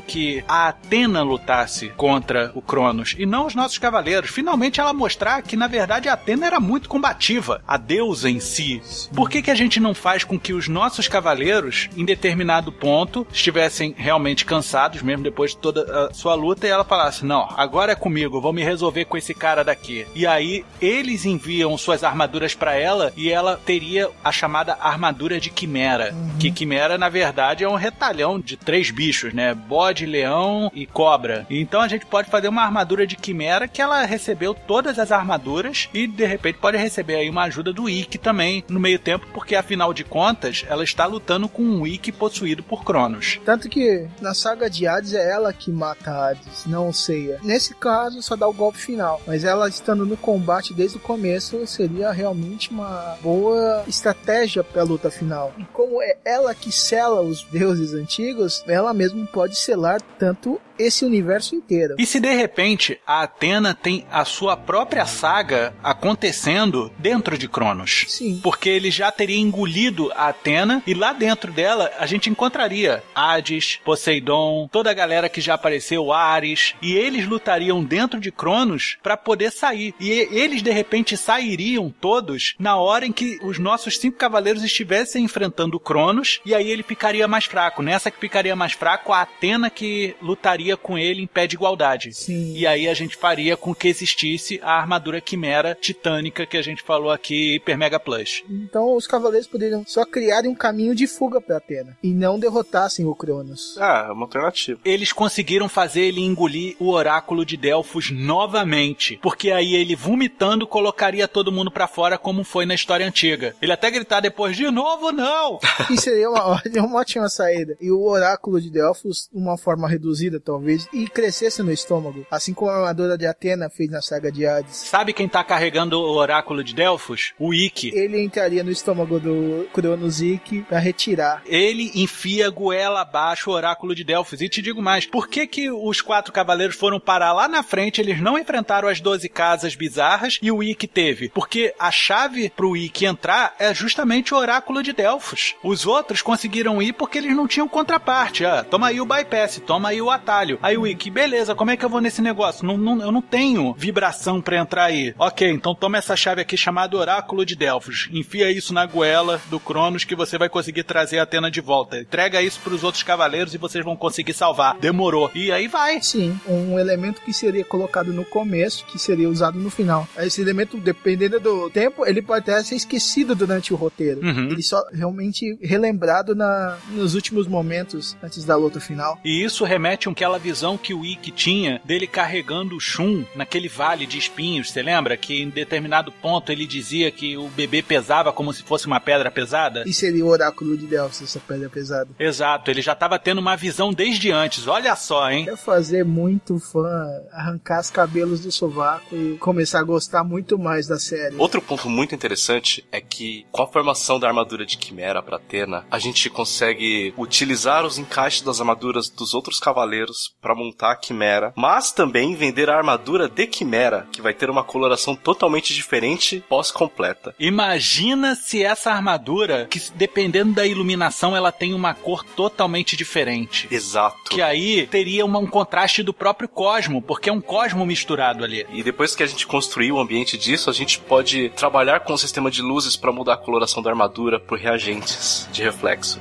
que a Atena lutasse contra o Cronos e não os nossos cavaleiros? Finalmente ela mostrar que, na verdade, a Atena era muito combativa, a deusa em si. Por que, que a gente não faz com que os nossos cavaleiros, em determinado ponto, estivessem realmente cansados, mesmo depois de toda a sua luta, e ela falasse: Não, agora é comigo, vou me resolver com esse cara daqui. E aí eles enviam suas armaduras para ela e ela teria a chamada armadura de Quimera. Que Quimera, na verdade, é um retalhão de três bichos, né? Bode, leão e cobra. Então a gente pode fazer uma armadura de Quimera que ela recebeu todas as armaduras e de repente pode receber aí uma ajuda do Ikki também no meio tempo, porque afinal de contas ela está lutando com um Ikki possuído por Cronos. Tanto que na saga de Hades é ela que mata Hades, não o Seiya. Nesse caso, só dá o golpe final. Mas ela estando no combate desde o começo seria realmente uma boa estratégia para a luta final. E como é ela que sela os deuses antigos, ela mesmo pode selar tanto esse universo inteiro. E se de repente a Atena tem a sua própria saga acontecendo dentro de Cronos? Sim. Porque ele já teria engolido a Atena e lá dentro dela a gente encontraria Hades, Poseidon, toda a galera que já apareceu, Ares, e eles lutariam dentro de Cronos para poder sair. E eles de repente sairiam todos na hora em que os nossos cinco cavaleiros estivessem enfrentando Cronos e aí ele ficaria mais fraco. Nessa que ficaria mais fraco, a Atena que lutaria com ele em pé de igualdade. Sim. E aí a gente faria com que existisse a armadura quimera titânica que a gente falou aqui, Hyper Mega Plus. Então os cavaleiros poderiam só criarem um caminho de fuga para Atena e não derrotassem o Cronos. Ah, é uma alternativa. Eles conseguiram fazer ele engolir o oráculo de Delfos novamente, porque aí ele vomitando colocaria todo mundo para fora como foi na história antiga. Ele até gritar depois de novo não. Que seria uma, uma ótima saída. E o oráculo de Delfos, uma forma reduzida talvez, e crescesse no estômago, assim como a armadura de Atena fez na saga de Hades. Sabe quem tá carregando o oráculo de Delfos? O Ikki. Ele entraria no estômago do Cronos Ikki para retirar. Ele enfia goela abaixo o oráculo de Delfos. E te digo mais, por que que os quatro cavaleiros foram parar lá na frente, eles não enfrentaram as 12 casas bizarras e o Ikki teve? Porque a chave pro Ikki entrar é justamente o oráculo de Delfos. Os outros conseguiram ir porque eles não tinham contraparte. Ah, toma aí o bypass, toma aí o atalho. Aí o Ikki, beleza, como é que eu vou nesse negócio? Não, não, eu não tenho vibração pra entrar aí. Ok, então toma essa chave aqui chamada Oráculo de Delfos. Enfia isso na goela do Cronos que você vai conseguir trazer a Atena de volta. Entrega isso pros outros cavaleiros e vocês vão conseguir salvar. Demorou. E aí vai. Sim, um elemento que seria colocado no começo, que seria usado no final. Esse elemento, dependendo do tempo, ele pode até ser esquecido durante o roteiro. Uhum. Ele só realmente relembrado na, nos últimos momentos antes da luta final. E isso remete àquela visão que o Ikki tinha dele carregando o Shun naquele vale de espinhos. Você lembra que em determinado ponto ele dizia que o bebê pesava como se fosse uma pedra pesada? E seria o oráculo de Delfos, essa pedra pesada. Exato, ele já estava tendo uma visão desde antes. Olha só, hein? Quer fazer muito fã, arrancar os cabelos do sovaco e começar a gostar muito mais da série. Outro ponto muito interessante é que, com a formação da armadura de Quimera para Atena, a gente consegue utilizar os encaixes das armaduras dos outros cavaleiros para montar a Quimera, mas também vender a armadura de Quimera, que vai ter uma coloração totalmente diferente pós-completa. Imagina se essa armadura, que dependendo da iluminação, ela tem uma cor totalmente diferente. Exato. Que aí teria uma- um contraste do próprio cosmo, porque é um cosmo misturado ali. E depois que a gente construir o ambiente disso, a gente pode trabalhar com o sistema de luzes para mudar a coloração da armadura por reagentes de reflexo.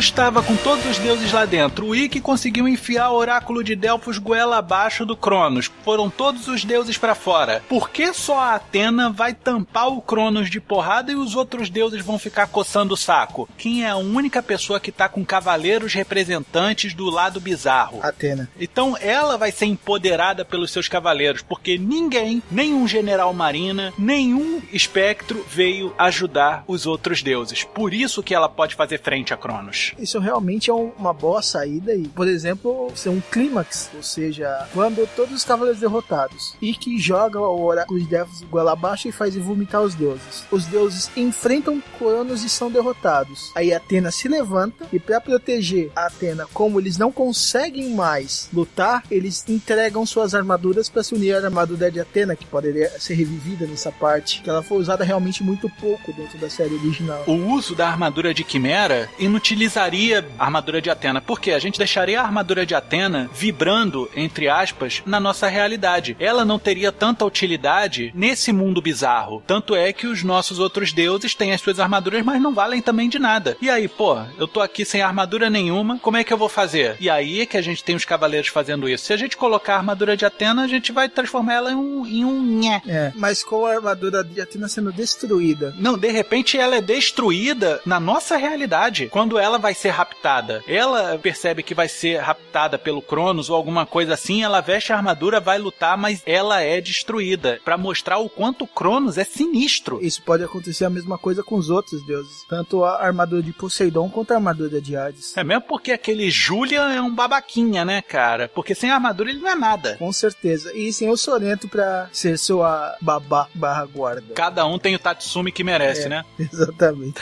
Estava com todos os deuses lá dentro, o Ikki conseguiu enfiar o oráculo de Delfos goela abaixo do Cronos. Foram todos os deuses para fora. Por que só a Atena vai tampar o Cronos de porrada e os outros deuses vão ficar coçando o saco? Quem é a única pessoa que tá com cavaleiros representantes do lado bizarro? Atena. Então ela vai ser empoderada pelos seus cavaleiros, porque ninguém, nenhum general marina, nenhum espectro veio ajudar os outros deuses. Por isso que ela pode fazer frente a Cronos. Isso realmente é um- uma boa saída e, por exemplo, ser um clímax, ou seja, quando todos os cavaleiros derrotados e que joga o oráculo de Delfos goela abaixo e faz vomitar os deuses. Os deuses enfrentam Cronos e são derrotados. Aí Atena se levanta e para proteger a Atena, como eles não conseguem mais lutar, eles entregam suas armaduras para se unir à armadura de Atena, que poderia ser revivida nessa parte, que ela foi usada realmente muito pouco dentro da série original. O uso da armadura de Quimera inutilizaria a armadura de Atena, porque a gente deixaria a armadura de Atena vibrando, entre aspas, na nossa realidade. Ela não teria tanta utilidade nesse mundo bizarro. Tanto é que os nossos outros deuses têm as suas armaduras, mas não valem também de nada. E aí, pô, eu tô aqui sem armadura nenhuma, como é que eu vou fazer? E aí é que a gente tem os cavaleiros fazendo isso. Se a gente colocar a armadura de Atena, a gente vai transformar ela em um, em um nhé. É, mas com a armadura de Atena sendo destruída. Não, de repente ela é destruída na nossa realidade. Quando ela vai ser raptada, ela percebe que vai ser raptada pelo Cronos ou alguma coisa assim, ela veste a armadura, vai lutar, mas ela é destruída. Pra mostrar o quanto o Cronos é sinistro. Isso pode acontecer a mesma coisa com os outros deuses. Tanto a armadura de Poseidon quanto a armadura de Hades. É mesmo porque aquele Julian é um babaquinha, né, cara? Porque sem armadura ele não é nada. Com certeza. E sem o Sorento pra ser sua babá barra guarda. Cada um tem o Tatsumi que merece, É. né? Exatamente.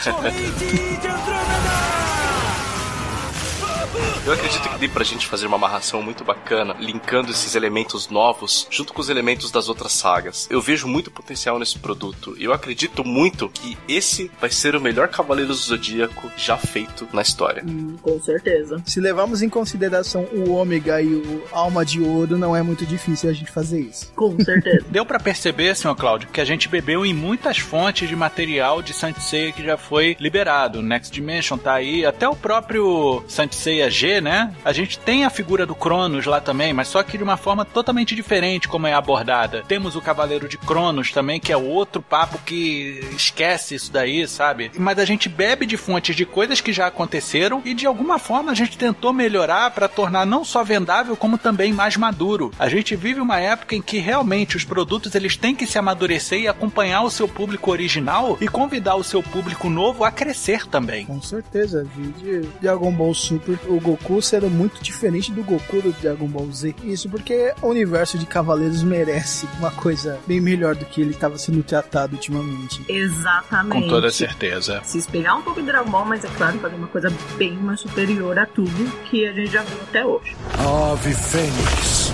Eu acredito que dê pra gente fazer uma amarração muito bacana, linkando esses elementos novos junto com os elementos das outras sagas. Eu vejo muito potencial nesse produto e eu acredito muito que esse vai ser o melhor Cavaleiro do Zodíaco já feito na história. Hum, com certeza. Se levarmos em consideração o ômega e o alma de ouro, não é muito difícil a gente fazer isso. Com certeza. Deu pra perceber, senhor Cláudio, que a gente bebeu em muitas fontes de material de Saint Seiya que já foi liberado. Next Dimension tá aí, até o próprio Saint Seiya G, né? A gente tem a figura do Cronos lá também, mas só que de uma forma totalmente diferente como é abordada. Temos o Cavaleiro de Cronos também, que é outro papo que esquece isso daí, sabe? Mas a gente bebe de fontes de coisas que já aconteceram e de alguma forma a gente tentou melhorar pra tornar não só vendável como também mais maduro. A gente vive uma época em que realmente os produtos eles têm que se amadurecer e acompanhar o seu público original e convidar o seu público novo a crescer também. Com certeza, de Dragon Ball Super, o sendo muito diferente do Goku do Dragon Ball Z. Isso porque o universo de Cavaleiros merece uma coisa bem melhor do que ele estava sendo tratado ultimamente. Exatamente. Com toda certeza. Se espelhar um pouco em Dragon Ball, mas é claro, fazer uma coisa bem mais superior a tudo que a gente já viu até hoje. Ave Fênix.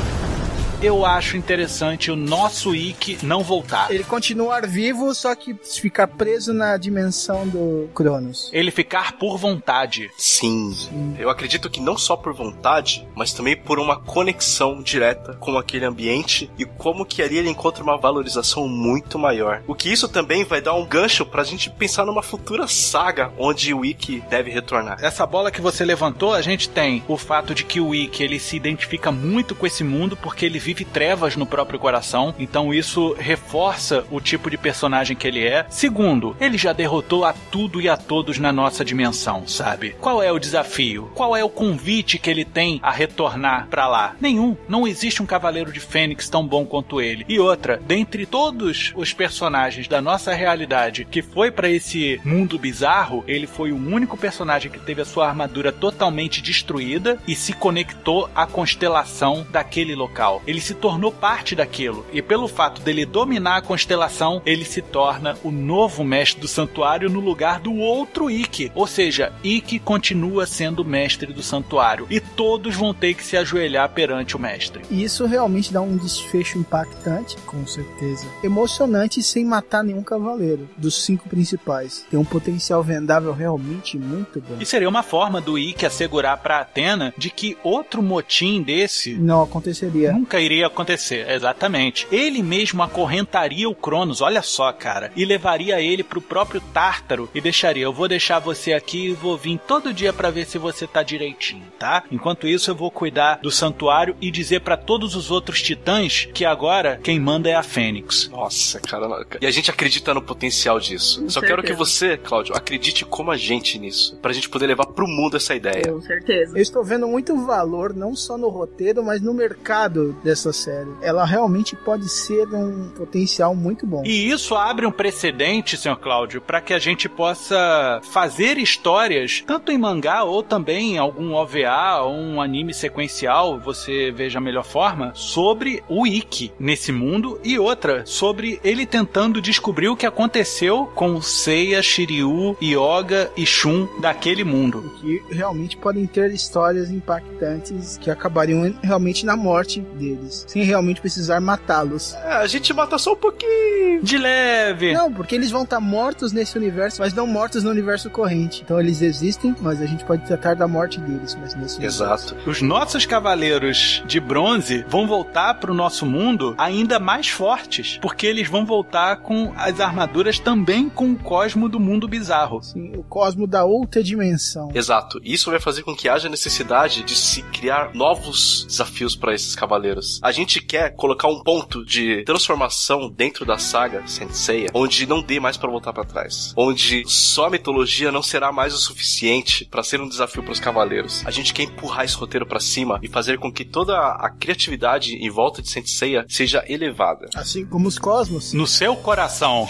Eu acho interessante o nosso Ikki não voltar. Ele continuar vivo, só que ficar preso na dimensão do Cronos. Ele ficar por vontade. Sim. Eu acredito que não só por vontade, mas também por uma conexão direta com aquele ambiente e como que ali ele encontra uma valorização muito maior. O que isso também vai dar um gancho pra gente pensar numa futura saga onde o Ikki deve retornar. Essa bola que você levantou, a gente tem o fato de que o Ikki ele se identifica muito com esse mundo porque ele vive trevas no próprio coração, então isso reforça o tipo de personagem que ele é. Segundo, ele já derrotou a tudo e a todos na nossa dimensão, sabe? Qual é o desafio? Qual é o convite que ele tem a retornar pra lá? Nenhum. Não existe um cavaleiro de Fênix tão bom quanto ele. E outra, dentre todos os personagens da nossa realidade que foi pra esse mundo bizarro, ele foi o único personagem que teve a sua armadura totalmente destruída e se conectou à constelação daquele local. Ele se tornou parte daquilo. E pelo fato dele dominar a constelação, ele se torna o novo mestre do santuário no lugar do outro Ikki. Ou seja, Ikki continua sendo mestre do santuário. E todos vão ter que se ajoelhar perante o mestre. E isso realmente dá um desfecho impactante, com certeza. Emocionante sem matar nenhum cavaleiro. Dos cinco principais. Tem um potencial vendável realmente muito bom. E seria uma forma do Ikki assegurar para Atena de que outro motim desse Não aconteceria. nunca iria acontecer, exatamente. Ele mesmo acorrentaria o Cronos, olha só, cara, e levaria ele pro próprio Tártaro e deixaria: Eu vou deixar você aqui e vou vir todo dia para ver se você tá direitinho, tá? Enquanto isso, eu vou cuidar do santuário e dizer para todos os outros titãs que agora quem manda é a Fênix. Nossa, cara. E a gente acredita no potencial disso. Com Só certeza. quero que você, Cláudio, acredite como a gente nisso. Pra gente poder levar pro mundo essa ideia. Com certeza. Eu estou vendo muito valor, não só no roteiro, mas no mercado dessa série. Ela realmente pode ser um potencial muito bom. E isso abre um precedente, senhor Cláudio, para que a gente possa fazer histórias, tanto em mangá ou também em algum OVA ou um anime sequencial, você veja a melhor forma, sobre o Ikki nesse mundo e outra, sobre ele tentando descobrir o que aconteceu com Seiya, Shiryu, Yoga e Shun daquele mundo. Que realmente podem ter histórias impactantes que acabariam realmente na morte deles, sem realmente precisar matá-los. É, a gente mata só um pouquinho. De leve. Não, porque eles vão estar mortos nesse universo, mas não mortos no universo corrente. Então eles existem, mas a gente pode tratar da morte deles, mas nesse universo. Exato. Os nossos cavaleiros de bronze vão voltar pro nosso mundo ainda mais fortes, porque eles vão voltar com as armaduras também com o cosmo do mundo bizarro. Sim, o cosmo da outra dimensão. Exato. Isso vai fazer com que haja necessidade de se criar novos desafios para esses cavaleiros. A gente quer colocar um ponto de transformação dentro da saga Senseiya, onde não dê mais para voltar para trás, onde só a mitologia não será mais o suficiente para ser um desafio para os cavaleiros. A gente quer empurrar esse roteiro para cima e fazer com que toda a criatividade em volta de Senseiya seja elevada. Assim como os cosmos. No seu coração,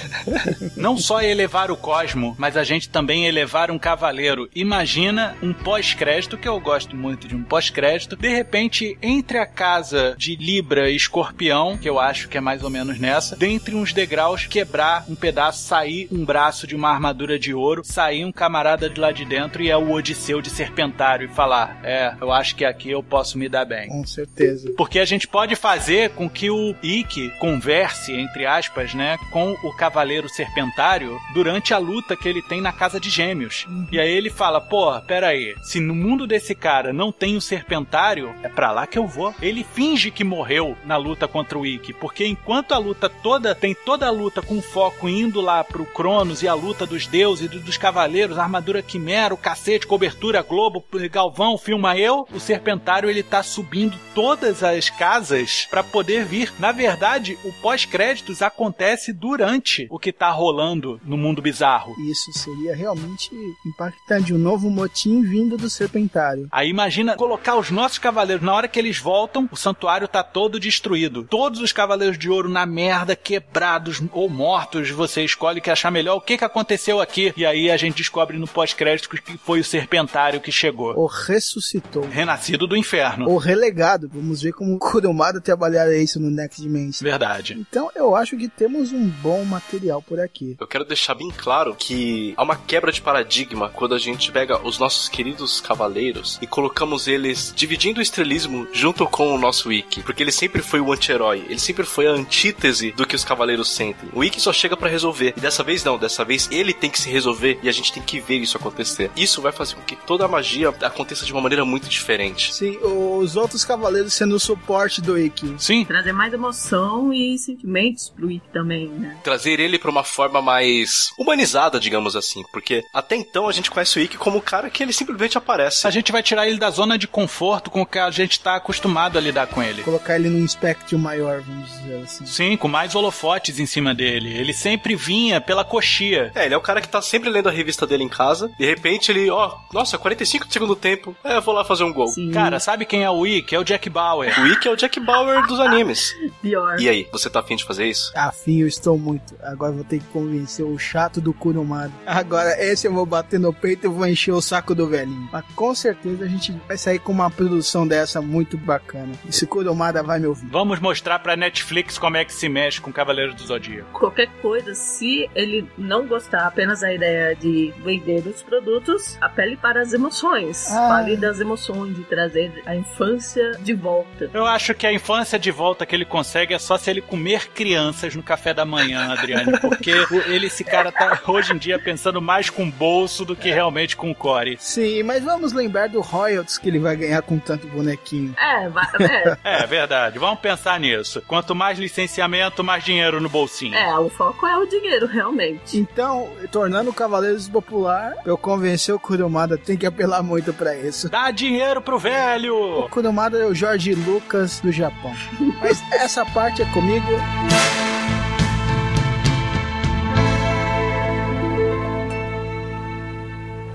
não só elevar o cosmo, mas a gente também elevar um cavaleiro. Imagina um pós-crédito, que eu gosto muito de um pós-crédito. De repente, entre a casa de Libra e Escorpião, que eu acho que é mais ou menos nessa, dentre uns degraus, quebrar um pedaço, sair um braço de uma armadura de ouro, sair um camarada de lá de dentro e é o Odisseu de Serpentário e falar: É, eu acho que aqui eu posso me dar bem. Com certeza. Porque a gente pode fazer com que o Ikki converse, entre aspas, né, com o Cavaleiro Serpentário durante a luta que ele tem na Casa de Gêmeos. E aí ele fala, pô, pera aí, se no mundo desse cara não tem o Serpentário, é pra lá que eu vou. Ele finge que morreu na luta contra o Ikki, porque enquanto a luta toda, tem toda a luta com foco indo lá pro Cronos e a luta dos deuses e dos cavaleiros, armadura quimera, o cacete, cobertura, globo, galvão, filma eu, o Serpentário ele tá subindo todas as casas pra poder vir. Na verdade, o pós-créditos acontece durante o que tá rolando no mundo bizarro. Isso seria realmente impactante. Um novo motim vindo do Serpentário. Aí imagina colocar os nossos cavaleiros, na hora que eles voltam, o santuário tá todo destruído. Todos os cavaleiros de ouro na merda, quebrados ou mortos, você escolhe o que achar melhor. O que que aconteceu aqui? E aí a gente descobre no pós-crédito que foi o Serpentário que chegou. Ou ressuscitou. Renascido do inferno. Ou relegado. Vamos ver como o Kurumada trabalharia isso no Next Dimension. Verdade. Então eu acho que temos um bom material por aqui. Eu quero deixar bem claro que há uma quebra de paradigma quando a gente pega os nossos queridos cavaleiros e colocamos eles dividindo o estrelismo junto com o nosso Ikki. Porque ele sempre foi o anti-herói, ele sempre foi a antítese do que os cavaleiros sentem. O Ikki só chega pra resolver. E dessa vez não, dessa vez ele tem que se resolver e a gente tem que ver isso acontecer. Isso vai fazer com que toda a magia aconteça de uma maneira muito diferente. Sim, os outros cavaleiros sendo o suporte do Ikki. Sim. Trazer mais emoção e sentimentos pro Ikki também, né? Trazer ele pra uma forma mais humanizada, digamos assim. Porque até então a gente conhece o Ikki como o cara que ele simplesmente aparece. A gente vai tirar ele da zona de conforto com que a gente tá acostumado a lidar com ele. Colocar ele num espectro maior, vamos dizer assim. Sim, com mais holofotes em cima dele. Ele sempre vinha pela coxia. É, ele é o cara que tá sempre lendo a revista dele em casa. De repente ele, ó, nossa, 45 de segundo tempo. É, eu vou lá fazer um gol. Sim. Cara, sabe quem é o Ikki? É o Jack Bauer. O Ikki é o Jack Bauer dos animes. pior. E aí, você tá afim de fazer isso? Afim, eu estou muito. Agora vou ter que convencer o chato do Kurumada. Agora, esse eu vou bater no peito e vou encher o saco do velhinho. Mas com certeza a gente vai sair com uma produção dessa muito bacana. Esse Kurumada vai me ouvir. Vamos mostrar pra Netflix como é que se mexe com Cavaleiros do Zodíaco. Qualquer coisa, se ele não gostar apenas da ideia de vender os produtos, apele para as emoções. Ah. Fale das emoções, de trazer a infância de volta. Eu acho que a infância de volta que ele consegue é só se ele comer crianças no café da manhã, Adriane. Porque ele, esse cara tá hoje em dia pensando mais com o bolso do que realmente com o core. Sim, mas vamos lembrar do royalties que ele vai ganhar com tanto bonequinho. É, va- é. É, É verdade. Vamos pensar nisso. Quanto mais licenciamento, mais dinheiro no bolsinho. É, o foco é o dinheiro, realmente. Então, tornando o Cavaleiros popular, eu convencer o Kurumada tem que apelar muito pra isso. Dá dinheiro pro velho! O Kurumada é o Jorge Lucas do Japão. Mas essa parte é comigo.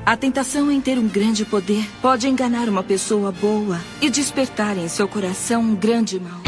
A tentação em ter um grande poder pode enganar uma pessoa boa e despertar em seu coração um grande mal.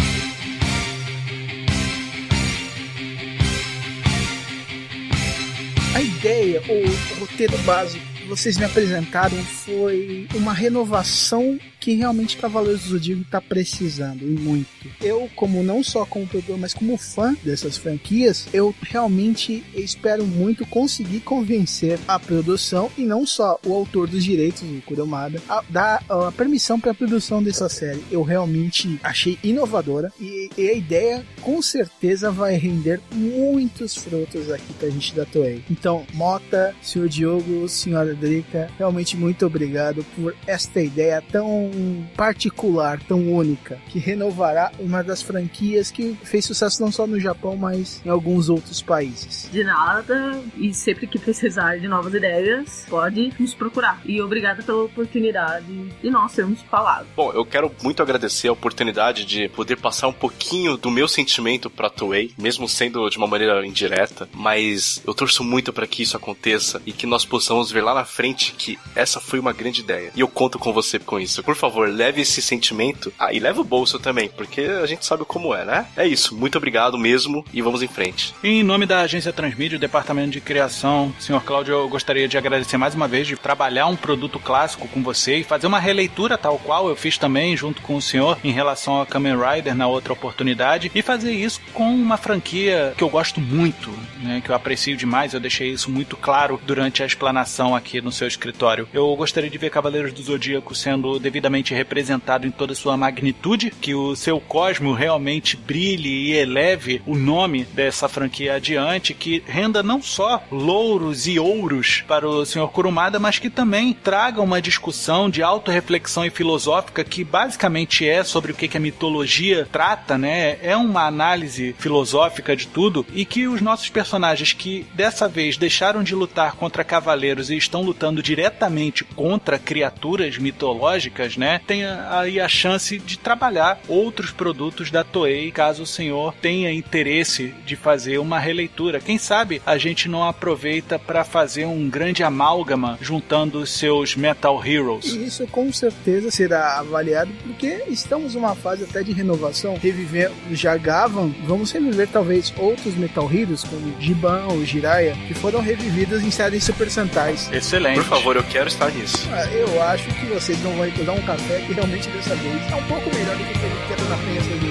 A ideia, ou o roteiro básico que vocês me apresentaram foi uma renovação que realmente Cavaleiros do Zodíaco está precisando e muito. Eu, como não só como produtor, mas como fã dessas franquias, eu realmente espero muito conseguir convencer a produção e não só o autor dos direitos, o Kurumada, a dar a permissão para a produção dessa série. Eu realmente achei inovadora e, e, a ideia com certeza vai render muitos frutos aqui pra gente da Toei. Então, Mota, senhor Diogo, senhora Drica, realmente muito obrigado por esta ideia tão particular, tão única, que renovará uma das franquias que fez sucesso não só no Japão, mas em alguns outros países. De nada, e sempre que precisar de novas ideias, pode nos procurar. E obrigada pela oportunidade de nós termos falado. Bom, eu quero muito agradecer a oportunidade de poder passar um pouquinho do meu sentimento pra Toei, mesmo sendo de uma maneira indireta, mas eu torço muito para que isso aconteça e que nós possamos ver lá na frente que essa foi uma grande ideia. E eu conto com você com isso. Por favor, leve esse sentimento. Ah, e leve o bolso também, porque a gente sabe como é, né? É isso. Muito obrigado mesmo e vamos em frente. Em nome da agência Transmídia, Departamento de Criação, senhor Cláudio, eu gostaria de agradecer mais uma vez de trabalhar um produto clássico com você e fazer uma releitura tal qual eu fiz também junto com o senhor em relação a Kamen Rider na outra oportunidade e fazer isso com uma franquia que eu gosto muito, né, que eu aprecio demais. Eu deixei isso muito claro durante a explanação aqui no seu escritório. Eu gostaria de ver Cavaleiros do Zodíaco sendo devidamente representado em toda sua magnitude, que o seu cosmo realmente brilhe e eleve o nome dessa franquia adiante, que renda não só louros e ouros para o Sr. Kurumada, mas que também traga uma discussão de autorreflexão e filosófica que basicamente é sobre o que a mitologia trata, né? É uma análise filosófica de tudo e que os nossos personagens que dessa vez deixaram de lutar contra cavaleiros e estão lutando diretamente contra criaturas mitológicas, né? Tenha aí a chance de trabalhar outros produtos da Toei, caso o senhor tenha interesse de fazer uma releitura. Quem sabe a gente não aproveita para fazer um grande amálgama juntando os seus Metal Heroes. E isso com certeza será avaliado porque estamos numa fase até de renovação. Reviver já Gavan, vamos reviver talvez outros Metal Heroes como Giban ou Jiraiya que foram revividos em séries Super Sentais. Excelente. Por favor, eu quero estar nisso. Ah, eu acho que vocês não vão recusar um café que realmente dessa vez é um pouco melhor do que aquele que era na penha cerveja